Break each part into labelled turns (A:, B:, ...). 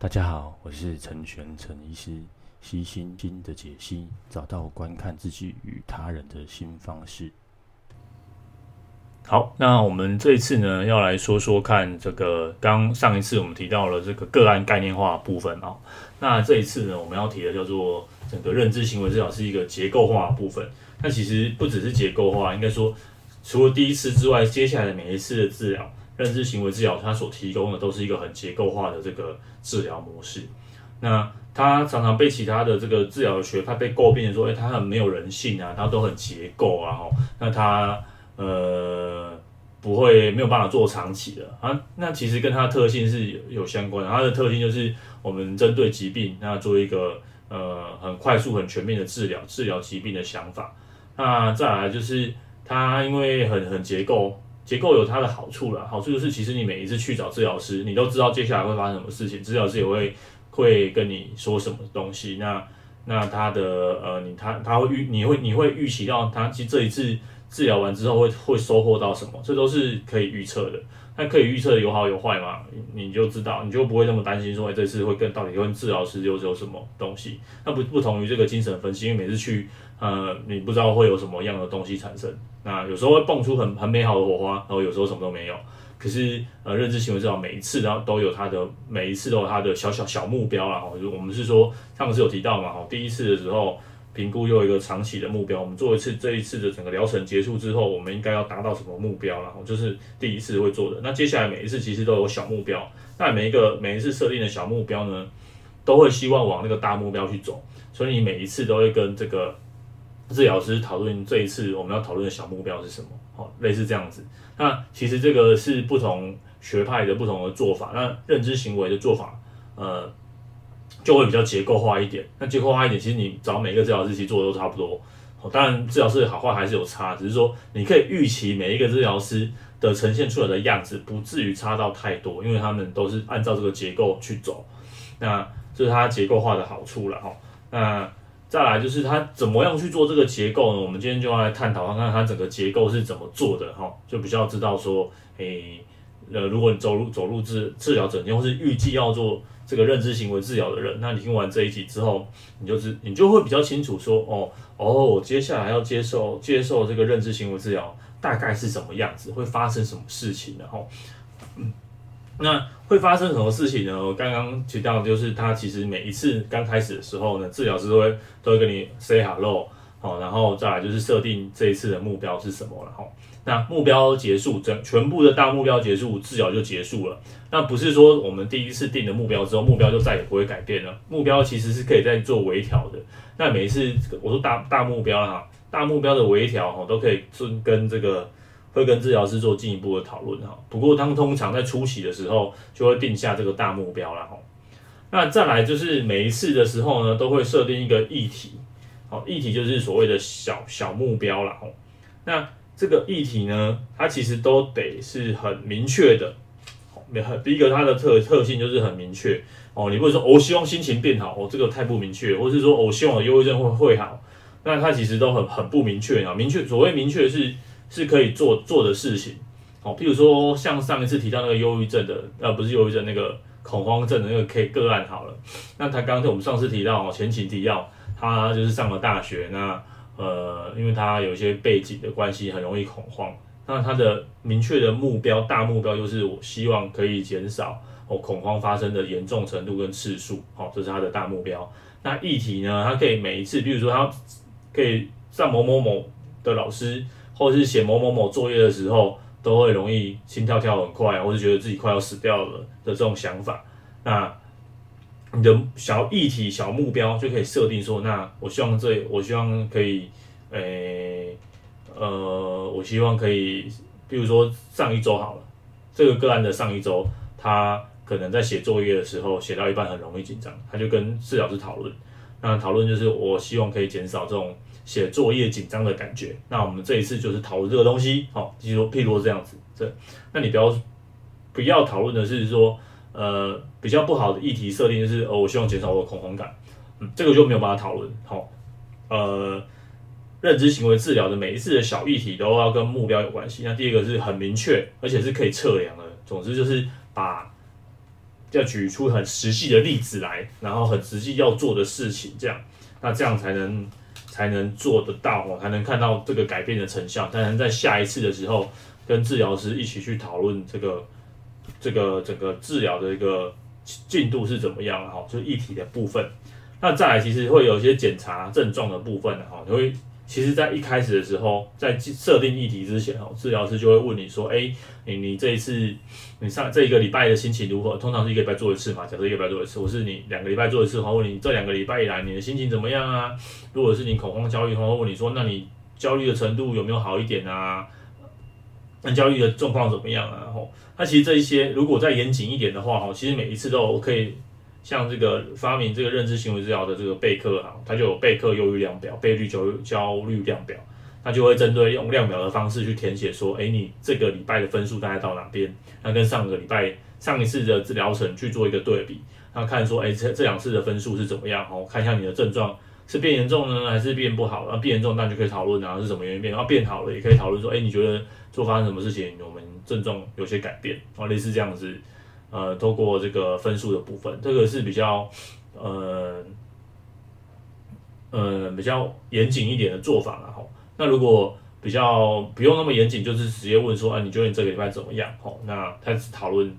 A: 大家好，我是陈玄陈医师，悉心经的解析，找到观看自己与他人的新方式。
B: 好，那我们这一次呢，要来说说看这个刚上一次我们提到了这个个案概念化部分啊、那这一次呢，我们要提的叫做整个认知行为治疗是一个结构化部分。那其实不只是结构化，应该说除了第一次之外，接下来的每一次的治疗。认知行为治疗，它所提供的都是一个很结构化的这个治疗模式。那它常常被其他的这个治疗学派被诟病的说，诶，它很没有人性啊，它都很结构啊，吼，那它呃不会没有办法做长期的啊。那其实跟它的特性是有有相关的，它的特性就是我们针对疾病，那做一个呃很快速、很全面的治疗，治疗疾病的想法。那再来就是它因为很很结构。结构有它的好处啦，好处就是其实你每一次去找治疗师，你都知道接下来会发生什么事情，治疗师也会会跟你说什么东西。那那他的呃，你他他会预你会你会预期到他其实这一次治疗完之后会会收获到什么，这都是可以预测的。那可以预测有好有坏嘛，你就知道，你就不会那么担心说，哎，这次会跟到底跟治疗师又有什么东西？那不不同于这个精神分析，因为每次去。呃，你不知道会有什么样的东西产生，那有时候会蹦出很很美好的火花，然后有时候什么都没有。可是呃，认知行为治疗每一次然后都有它的每一次都有它的小小小目标啦。哈，就我们是说上次有提到嘛，哈，第一次的时候评估又一个长期的目标，我们做一次这一次的整个疗程结束之后，我们应该要达到什么目标，然后就是第一次会做的。那接下来每一次其实都有小目标，那每一个每一次设定的小目标呢，都会希望往那个大目标去走，所以你每一次都会跟这个。治疗师讨论这一次我们要讨论的小目标是什么？好，类似这样子。那其实这个是不同学派的不同的做法。那认知行为的做法，呃，就会比较结构化一点。那结构化一点，其实你找每一个治疗师去做都差不多。当然，治疗师好坏还是有差，只是说你可以预期每一个治疗师的呈现出来的样子不至于差到太多，因为他们都是按照这个结构去走。那这是它结构化的好处了哈。那再来就是他怎么样去做这个结构呢？我们今天就要来探讨看看他整个结构是怎么做的哈，就比较知道说，诶、呃，如果你走入走入治治疗整天，或是预计要做这个认知行为治疗的人，那你听完这一集之后，你就知你就会比较清楚说，哦哦，我接下来要接受接受这个认知行为治疗大概是什么样子，会发生什么事情的哈，嗯。那会发生什么事情呢？我刚刚提到，就是他其实每一次刚开始的时候呢，治疗师都会都会跟你 say hello，好，然后再来就是设定这一次的目标是什么了哈。那目标结束，整全部的大目标结束，治疗就结束了。那不是说我们第一次定的目标之后，目标就再也不会改变了。目标其实是可以再做微调的。那每一次我说大大目标哈，大目标的微调哈，都可以跟这个。会跟治疗师做进一步的讨论哈，不过他们通常在初期的时候就会定下这个大目标了哈。那再来就是每一次的时候呢，都会设定一个议题，好，议题就是所谓的小小目标了哈。那这个议题呢，它其实都得是很明确的，第一个它的特特性就是很明确哦，你不会说我希望心情变好哦，这个太不明确，或是说我希望我忧郁症会会好，那它其实都很很不明确啊。明确所谓明确是。是可以做做的事情，好，譬如说像上一次提到那个忧郁症的，呃，不是忧郁症，那个恐慌症的那个 K 个案好了。那他刚才我们上次提到哦，前情提要，他就是上了大学，那呃，因为他有一些背景的关系，很容易恐慌。那他的明确的目标，大目标就是我希望可以减少哦恐慌发生的严重程度跟次数，好，这是他的大目标。那议题呢，他可以每一次，比如说他可以上某某某的老师。或者是写某某某作业的时候，都会容易心跳跳很快，或者觉得自己快要死掉了的这种想法。那你的小议题、小目标就可以设定说，那我希望这，我希望可以，诶、呃，我希望可以，比如说上一周好了，这个个案的上一周，他可能在写作业的时候写到一半很容易紧张，他就跟治疗师讨论，那讨论就是我希望可以减少这种。写作业紧张的感觉，那我们这一次就是讨论这个东西，好，譬如譬如这样子，这，那你不要不要讨论的是说，呃，比较不好的议题设定就是，哦，我希望减少我的恐慌感，嗯，这个就没有办法讨论，好，呃，认知行为治疗的每一次的小议题都要跟目标有关系，那第一个是很明确，而且是可以测量的，总之就是把要举出很实际的例子来，然后很实际要做的事情，这样，那这样才能才能做得到哦，才能看到这个改变的成效，才能在下一次的时候跟治疗师一起去讨论这个这个整个治疗的一个进度是怎么样哈，就是议题的部分。那再来，其实会有一些检查症状的部分哈，你会。其实，在一开始的时候，在设定议题之前，哦，治疗师就会问你说：“哎，你你这一次，你上这一个礼拜的心情如何？通常是一个礼拜做一次嘛，假设一个礼拜做一次，或是你两个礼拜做一次的话，问你这两个礼拜以来你的心情怎么样啊？如果是你恐慌焦虑的话，会问你说：那你焦虑的程度有没有好一点啊？那焦虑的状况怎么样啊？吼，那其实这一些，如果再严谨一点的话，哈，其实每一次都可以。像这个发明这个认知行为治疗的这个贝克哈，它就有贝克忧郁量表、贝率焦焦虑量表，它就会针对用量表的方式去填写说，哎，你这个礼拜的分数大概到哪边？那跟上个礼拜上一次的治疗程去做一个对比，那看说，哎，这这两次的分数是怎么样？哦，看一下你的症状是变严重呢，还是变不好？然后变严重，那就可以讨论啊是什么原因变，然后变好了也可以讨论说，哎，你觉得做发生什么事情，我们症状有些改变，哦，类似这样子。呃，透过这个分数的部分，这个是比较呃呃比较严谨一点的做法了哈。那如果比较不用那么严谨，就是直接问说，啊，你觉得你这个礼拜怎么样？好，那开始讨论。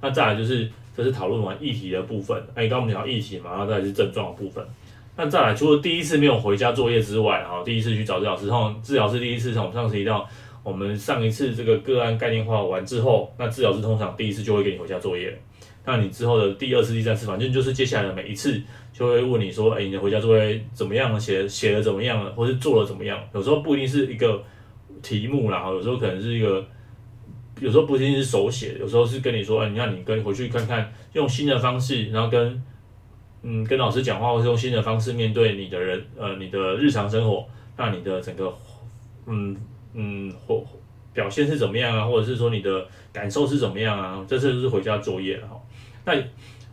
B: 那再来就是，这是讨论完议题的部分。哎，刚刚我们讲议题嘛，然后再来是症状的部分。那再来，除了第一次没有回家作业之外，哈，第一次去找治疗师，然后治疗师第一次从上次提到。我们上一次这个个案概念化完之后，那治疗师通常第一次就会给你回家作业。那你之后的第二次、第三次，反正就是接下来的每一次，就会问你说：“哎，你的回家作业怎么样？写写的怎么样了？或是做了怎么样？”有时候不一定是一个题目啦，有时候可能是一个，有时候不一定是手写，有时候是跟你说：“哎，你看你跟回去看看，用新的方式，然后跟嗯跟老师讲话，或是用新的方式面对你的人，呃，你的日常生活，那你的整个嗯。”嗯，或表现是怎么样啊？或者是说你的感受是怎么样啊？这次就是回家作业了哈。那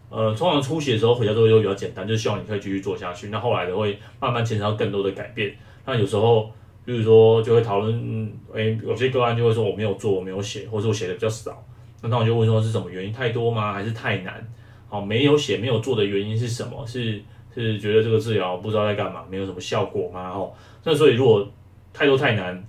B: 呃，通常初期的时候回家作业都比较简单，就是希望你可以继续做下去。那后来的会慢慢牵扯到更多的改变。那有时候，比如说就会讨论，诶、欸，有些个案就会说我没有做，我没有写，或者我写的比较少。那那我就问说是什么原因？太多吗？还是太难？好，没有写、没有做的原因是什么？是是觉得这个治疗不知道在干嘛，没有什么效果吗？哦，那所以如果太多太难。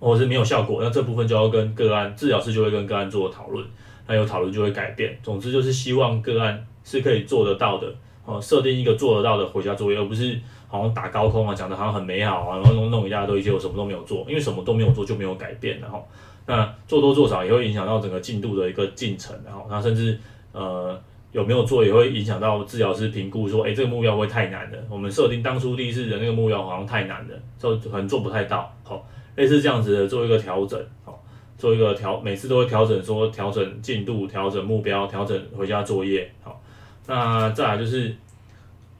B: 或是没有效果，那这部分就要跟个案治疗师就会跟个案做讨论，那有讨论就会改变。总之就是希望个案是可以做得到的，哦，设定一个做得到的回家作业，而不是好像打高空啊，讲得好像很美好啊，然后弄弄一大堆，结果什么都没有做，因为什么都没有做就没有改变，然后那做多做少也会影响到整个进度的一个进程，然后那甚至呃有没有做也会影响到治疗师评估说，哎，这个目标会太难了，我们设定当初第一次的那个目标好像太难了，就可能做不太到，好。类似这样子的做一个调整，好，做一个调，每次都会调整，说调整进度、调整目标、调整回家作业，好，那再来就是，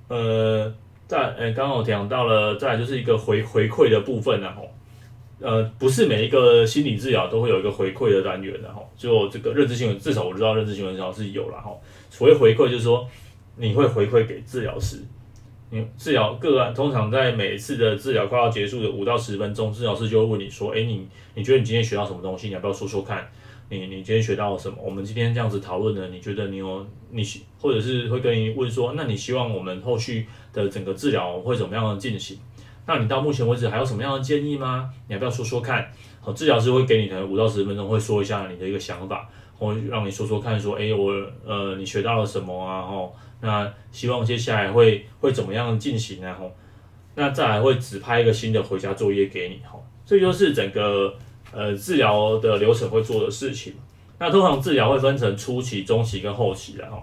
B: 呃，再，呃，刚刚我讲到了，再来就是一个回回馈的部分，然后，呃，不是每一个心理治疗都会有一个回馈的单元的，哈，就这个认知行为，至少我知道认知行为治疗是有了，哈，所谓回馈就是说你会回馈给治疗师。你治疗个案，通常在每一次的治疗快要结束的五到十分钟，治疗师就会问你说：“诶，你你觉得你今天学到什么东西？你要不要说说看？你你今天学到了什么？我们今天这样子讨论呢？你觉得你有你或者是会跟你问说，那你希望我们后续的整个治疗会怎么样的进行？那你到目前为止还有什么样的建议吗？你要不要说说看？好，治疗师会给你的五到十分钟，会说一下你的一个想法，或让你说说看，说：诶，我呃，你学到了什么啊？吼。”那希望接下来会会怎么样进行呢？吼，那再来会指派一个新的回家作业给你，吼，这就是整个呃治疗的流程会做的事情。那通常治疗会分成初期、中期跟后期的，吼。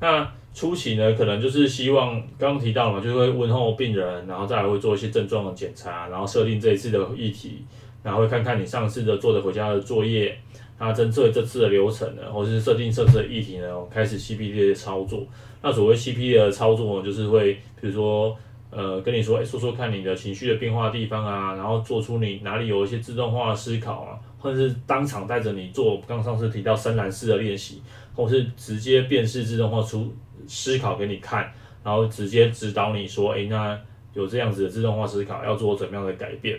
B: 那初期呢，可能就是希望刚刚提到嘛，就是会问候病人，然后再来会做一些症状的检查，然后设定这一次的议题，然后会看看你上次的做的回家的作业，那针对这次的流程呢，或是设定设置的议题呢，开始 CPD 的操作。那所谓 CPD 的操作呢，就是会比如说，呃，跟你说，哎，说说看你的情绪的变化地方啊，然后做出你哪里有一些自动化的思考啊，或者是当场带着你做，刚上次提到深蓝式的练习，或是直接辨识自动化出思考给你看，然后直接指导你说，哎，那有这样子的自动化思考，要做怎么样的改变？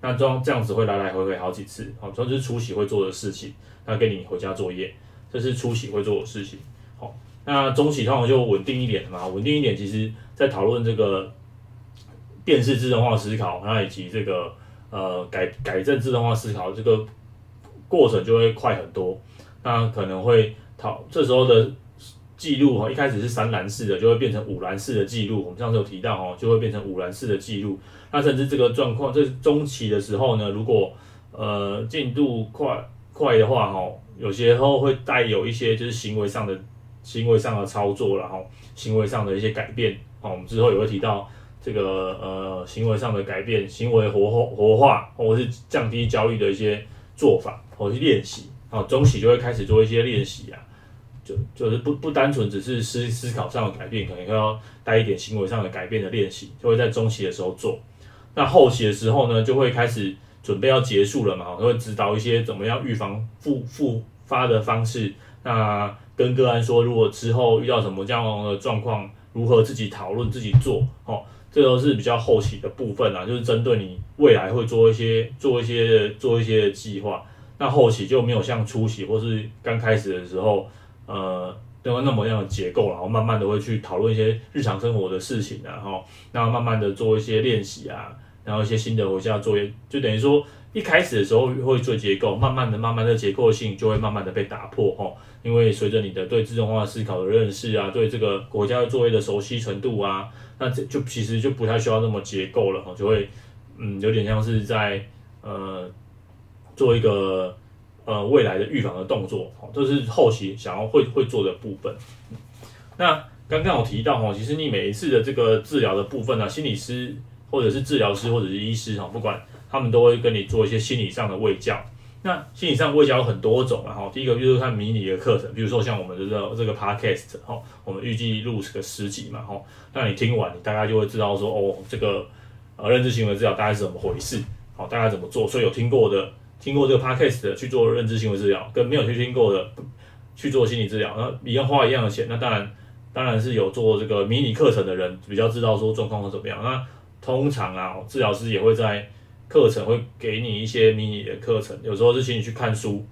B: 那这样这样子会来来回回好几次，好，这就是初期会做的事情，那给你回家作业，这是初期会做的事情。好那中期通常就稳定一点嘛，稳定一点，其实在讨论这个电视自动化思考，那以及这个呃改改正自动化思考这个过程就会快很多。那可能会讨这时候的记录哈，一开始是三栏式的，就会变成五栏式的记录。我们上次有提到哦，就会变成五栏式的记录。那甚至这个状况，这中期的时候呢，如果呃进度快快的话哈，有些时候会带有一些就是行为上的。行为上的操作，然后行为上的一些改变，哦，我们之后也会提到这个呃行为上的改变，行为活活化，或者是降低焦虑的一些做法，或者是练习，哦，中期就会开始做一些练习啊，就就是不不单纯只是思思考上的改变，可能要带一点行为上的改变的练习，就会在中期的时候做。那后期的时候呢，就会开始准备要结束了嘛，会指导一些怎么样预防复复发的方式，那。跟个案说，如果之后遇到什么这样的状况，如何自己讨论、自己做，哦，这都是比较后期的部分啊，就是针对你未来会做一些、做一些、做一些计划。那后期就没有像初期或是刚开始的时候，呃，都那么样的结构，然后慢慢的会去讨论一些日常生活的事情啊，然后那慢慢的做一些练习啊，然后一些新的回家作业，就等于说一开始的时候会做结构，慢慢的、慢慢的结构性就会慢慢的被打破，哦。因为随着你的对自动化思考的认识啊，对这个国家作业的熟悉程度啊，那这就其实就不太需要那么结构了哈，就会嗯有点像是在呃做一个呃未来的预防的动作，哈，这是后期想要会会做的部分。那刚刚我提到哈，其实你每一次的这个治疗的部分呢，啊，心理师或者是治疗师或者是医师哈，不管他们都会跟你做一些心理上的卫教。那心理上卫教有很多种啊，哈，第一个就是看迷你的课程，比如说像我们的这个这个 podcast，哈，我们预计录个十集嘛，哈，那你听完，你大概就会知道说，哦，这个呃认知行为治疗大概是怎么回事，好，大概怎么做，所以有听过的，听过这个 podcast 的去做认知行为治疗，跟没有去听过的去做心理治疗，那一样花一样的钱，那当然当然是有做这个迷你课程的人比较知道说状况会怎么样，那通常啊，治疗师也会在。课程会给你一些迷你的课程，有时候是请你去看书，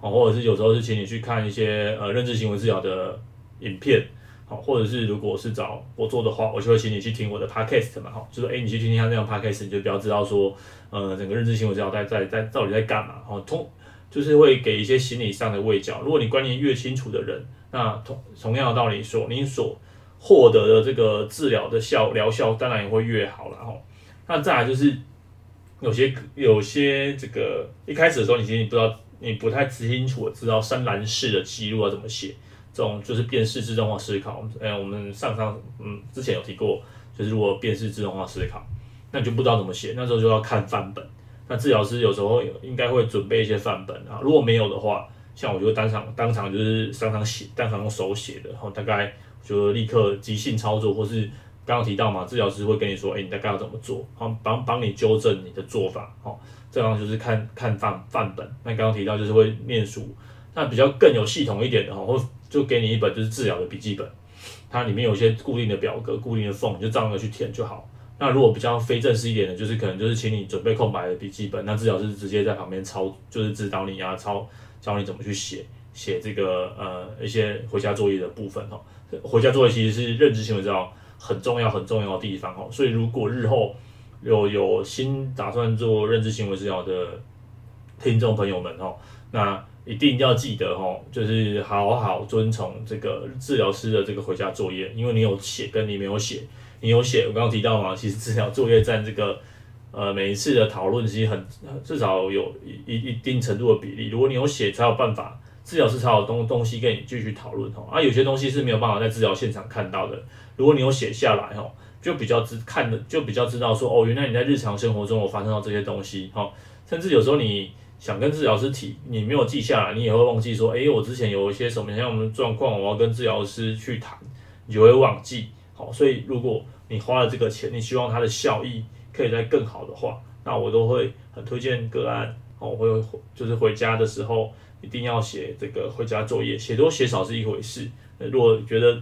B: 哦，或者是有时候是请你去看一些呃认知行为治疗的影片，好，或者是如果是找我做的话，我就会请你去听我的 podcast 嘛，好，就说哎，你去听听他这样 podcast，你就比较知道说，呃，整个认知行为治疗在在在到底在干嘛，哦，通就是会给一些心理上的慰藉。如果你观念越清楚的人，那同同样的道理说，你所获得的这个治疗的效疗效当然也会越好了，哈。那再来就是。有些有些这个一开始的时候，你其实你不知道，你不太清楚知道深蓝式的记录要怎么写，这种就是辨识自动化思考。哎，我们上上嗯之前有提过，就是如果辨识自动化思考，那你就不知道怎么写，那时候就要看范本。那治疗师有时候应该会准备一些范本啊，如果没有的话，像我就当场当场就是当场写，当场用手写的，然后大概就立刻即兴操作或是。刚刚提到嘛，治疗师会跟你说，哎，你大概要怎么做？好，帮帮你纠正你的做法。好，这样就是看看范范本。那刚刚提到就是会面熟，那比较更有系统一点的哈，会就给你一本就是治疗的笔记本，它里面有一些固定的表格、固定的缝，你就照样的去填就好。那如果比较非正式一点的，就是可能就是请你准备空白的笔记本，那治疗师直接在旁边抄，就是指导你啊，抄教你怎么去写写这个呃一些回家作业的部分哈。回家作业其实是认知行为治疗。很重要很重要的地方哦，所以如果日后有有新打算做认知行为治疗的听众朋友们哦，那一定要记得哦，就是好好遵从这个治疗师的这个回家作业，因为你有写跟你没有写，你有写我刚刚提到嘛，其实治疗作业占这个呃每一次的讨论其实很至少有一一一定程度的比例，如果你有写才有办法。治疗师才有东东西跟你继续讨论哦，啊，有些东西是没有办法在治疗现场看到的。如果你有写下来哦，就比较知看的，就比较知道说哦，原来你在日常生活中有发生到这些东西哈。甚至有时候你想跟治疗师提，你没有记下来，你也会忘记说，诶，我之前有一些什么样的状况，我要跟治疗师去谈，你就会忘记。好，所以如果你花了这个钱，你希望它的效益可以再更好的话，那我都会很推荐个案哦，会就是回家的时候。一定要写这个回家作业，写多写少是一回事。如果觉得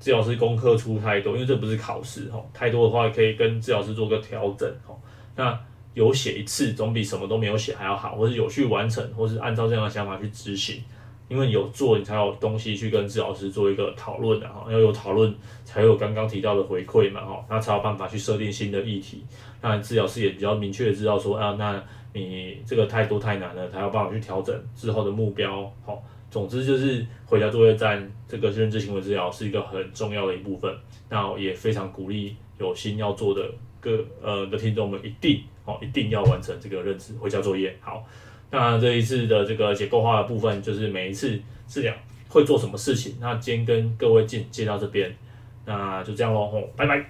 B: 治疗师功课出太多，因为这不是考试哈，太多的话可以跟治疗师做个调整哈。那有写一次总比什么都没有写还要好，或是有去完成，或是按照这样的想法去执行。因为有做，你才有东西去跟治疗师做一个讨论的哈，要有讨论才有刚刚提到的回馈嘛哈，那才有办法去设定新的议题。那治疗师也比较明确的知道说啊，那你这个太多太难了，才有办法去调整之后的目标。好，总之就是回家作业站这个认知行为治疗是一个很重要的一部分。那也非常鼓励有心要做的各呃的听众们一定哦一定要完成这个认知回家作业。好。那这一次的这个结构化的部分，就是每一次治疗会做什么事情。那今天跟各位进接到这边，那就这样喽，拜拜。